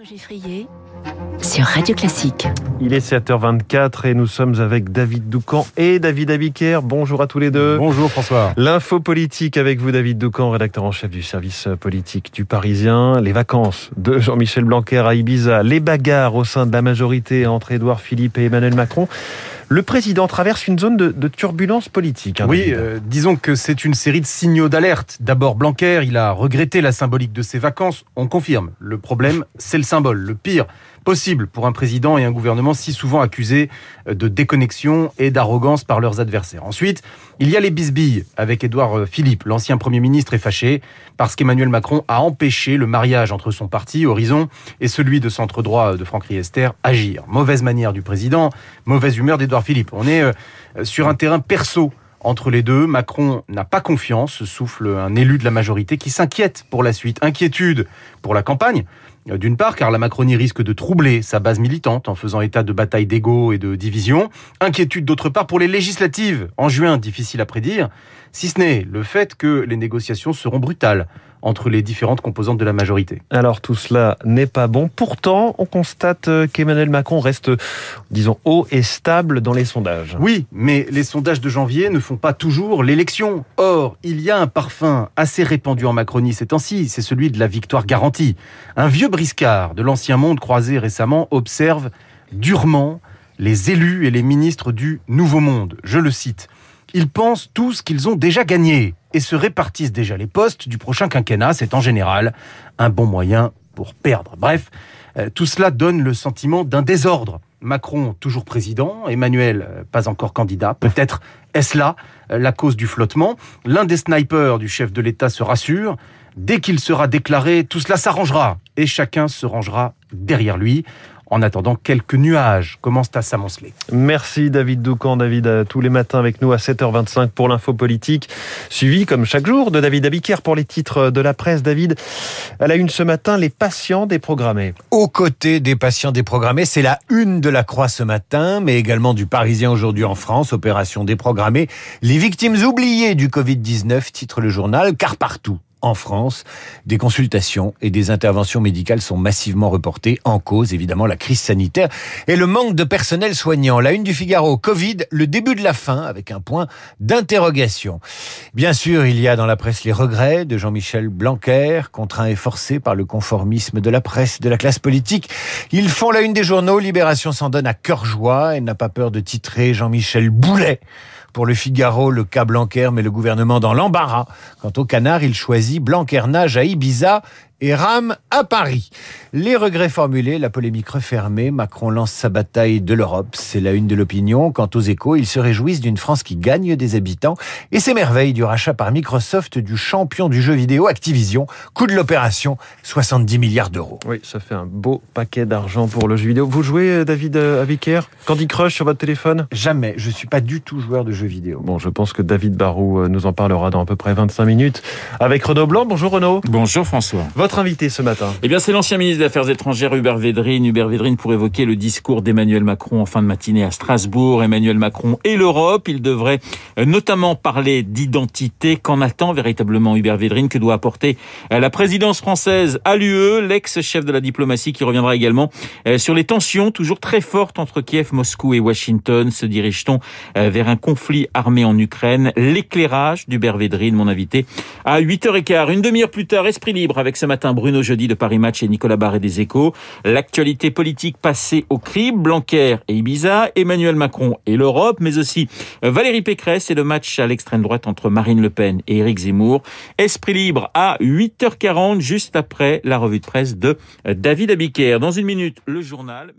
Geffrier sur Radio Classique. Il est 7h24 et nous sommes avec David Doucan et David Abiker. Bonjour à tous les deux. Bonjour François. L'info politique avec vous David Doucan, rédacteur en chef du service politique du Parisien. Les vacances de Jean-Michel Blanquer à Ibiza, les bagarres au sein de la majorité entre Édouard Philippe et Emmanuel Macron. Le président traverse une zone de, de turbulence politique. hein, oui, euh, disons que c'est une série de signaux d'alerte. D'abord, Blanquer, il a regretté la symbolique de ses vacances. On confirme. Le problème, c'est le symbole. Le pire possible pour un président et un gouvernement si souvent accusés euh, de déconnexion et d'arrogance par leurs adversaires. Ensuite, il y a les bisbilles avec Édouard euh, Philippe. L'ancien Premier ministre est fâché parce qu'Emmanuel Macron a empêché le mariage entre son parti, Horizon, et celui de centre droit de Franck Riester, Agir. Mauvaise manière du président, mauvaise humeur d'Édouard Philippe. On est sur un terrain perso entre les deux. Macron n'a pas confiance, souffle un élu de la majorité qui s'inquiète pour la suite. Inquiétude pour la campagne. D'une part, car la Macronie risque de troubler sa base militante en faisant état de bataille d'ego et de division. Inquiétude d'autre part pour les législatives en juin, difficile à prédire, si ce n'est le fait que les négociations seront brutales entre les différentes composantes de la majorité. Alors tout cela n'est pas bon. Pourtant, on constate qu'Emmanuel Macron reste, disons, haut et stable dans les sondages. Oui, mais les sondages de janvier ne font pas toujours l'élection. Or, il y a un parfum assez répandu en Macronie ces temps-ci, c'est celui de la victoire garantie. Un vieux briscard de l'ancien monde croisé récemment observe durement les élus et les ministres du Nouveau Monde. Je le cite. Ils pensent tous qu'ils ont déjà gagné et se répartissent déjà les postes du prochain quinquennat. C'est en général un bon moyen pour perdre. Bref, euh, tout cela donne le sentiment d'un désordre. Macron toujours président, Emmanuel euh, pas encore candidat. Peut-être est-ce là euh, la cause du flottement. L'un des snipers du chef de l'État se rassure. Dès qu'il sera déclaré, tout cela s'arrangera et chacun se rangera derrière lui. En attendant, quelques nuages commencent à s'amonceler. Merci David Doucan. David, tous les matins avec nous à 7h25 pour l'info politique, suivi comme chaque jour de David Abiker pour les titres de la presse. David, à la une ce matin, les patients déprogrammés. Aux côtés des patients déprogrammés, c'est la une de la Croix ce matin, mais également du Parisien aujourd'hui en France, opération déprogrammée. Les victimes oubliées du Covid-19, titre le journal, car partout en France, des consultations et des interventions médicales sont massivement reportées en cause évidemment la crise sanitaire et le manque de personnel soignant. La une du Figaro, Covid, le début de la fin avec un point d'interrogation. Bien sûr, il y a dans la presse les regrets de Jean-Michel Blanquer, contraint et forcé par le conformisme de la presse, de la classe politique. Ils font la une des journaux, Libération s'en donne à cœur joie, elle n'a pas peur de titrer Jean-Michel Boulet. Pour le Figaro, le cas Blanquer met le gouvernement dans l'embarras. Quant au canard, il choisit Blanquer nage à Ibiza et rame à Paris. Les regrets formulés, la polémique refermée, Macron lance sa bataille de l'Europe, c'est la une de l'opinion. Quant aux échos, ils se réjouissent d'une France qui gagne des habitants et s'émerveillent du rachat par Microsoft du champion du jeu vidéo Activision. Coût de l'opération, 70 milliards d'euros. Oui, ça fait un beau paquet d'argent pour le jeu vidéo. Vous jouez, David Abiker Candy Crush sur votre téléphone? Jamais, je suis pas du tout joueur de jeux vidéo. Bon, je pense que David Barou nous en parlera dans à peu près 25 minutes avec Renaud Blanc. Bonjour Renaud. Bonjour François. Votre invité ce matin Eh bien, c'est l'ancien ministre des Affaires étrangères Hubert Védrine. Hubert Védrine pour évoquer le discours d'Emmanuel Macron en fin de matinée à Strasbourg. Emmanuel Macron et l'Europe. Il devrait notamment parler d'identité. Qu'en attend véritablement Hubert Védrine? Que doit apporter la présidence française à l'UE L'ex-chef de la diplomatie qui reviendra également sur les tensions toujours très fortes entre Kiev, Moscou et Washington? Se dirige-t-on vers un conflit armé en Ukraine? L'éclairage d'Hubert Védrine, mon invité, à 8h15. Une demi-heure plus tard, Esprit libre avec ce matin Bruno Jeudi de Paris Match et Nicolas Barré des Échos. L'actualité politique passée au crible, Blanquer et Ibiza, Emmanuel Macron et l'Europe, mais aussi Valérie Pécresse et le match à l'extrême droite entre Marine Le Pen et Éric Zemmour. Esprit libre à 8h40, juste après la revue de presse de David Abiker. Dans une minute, le journal.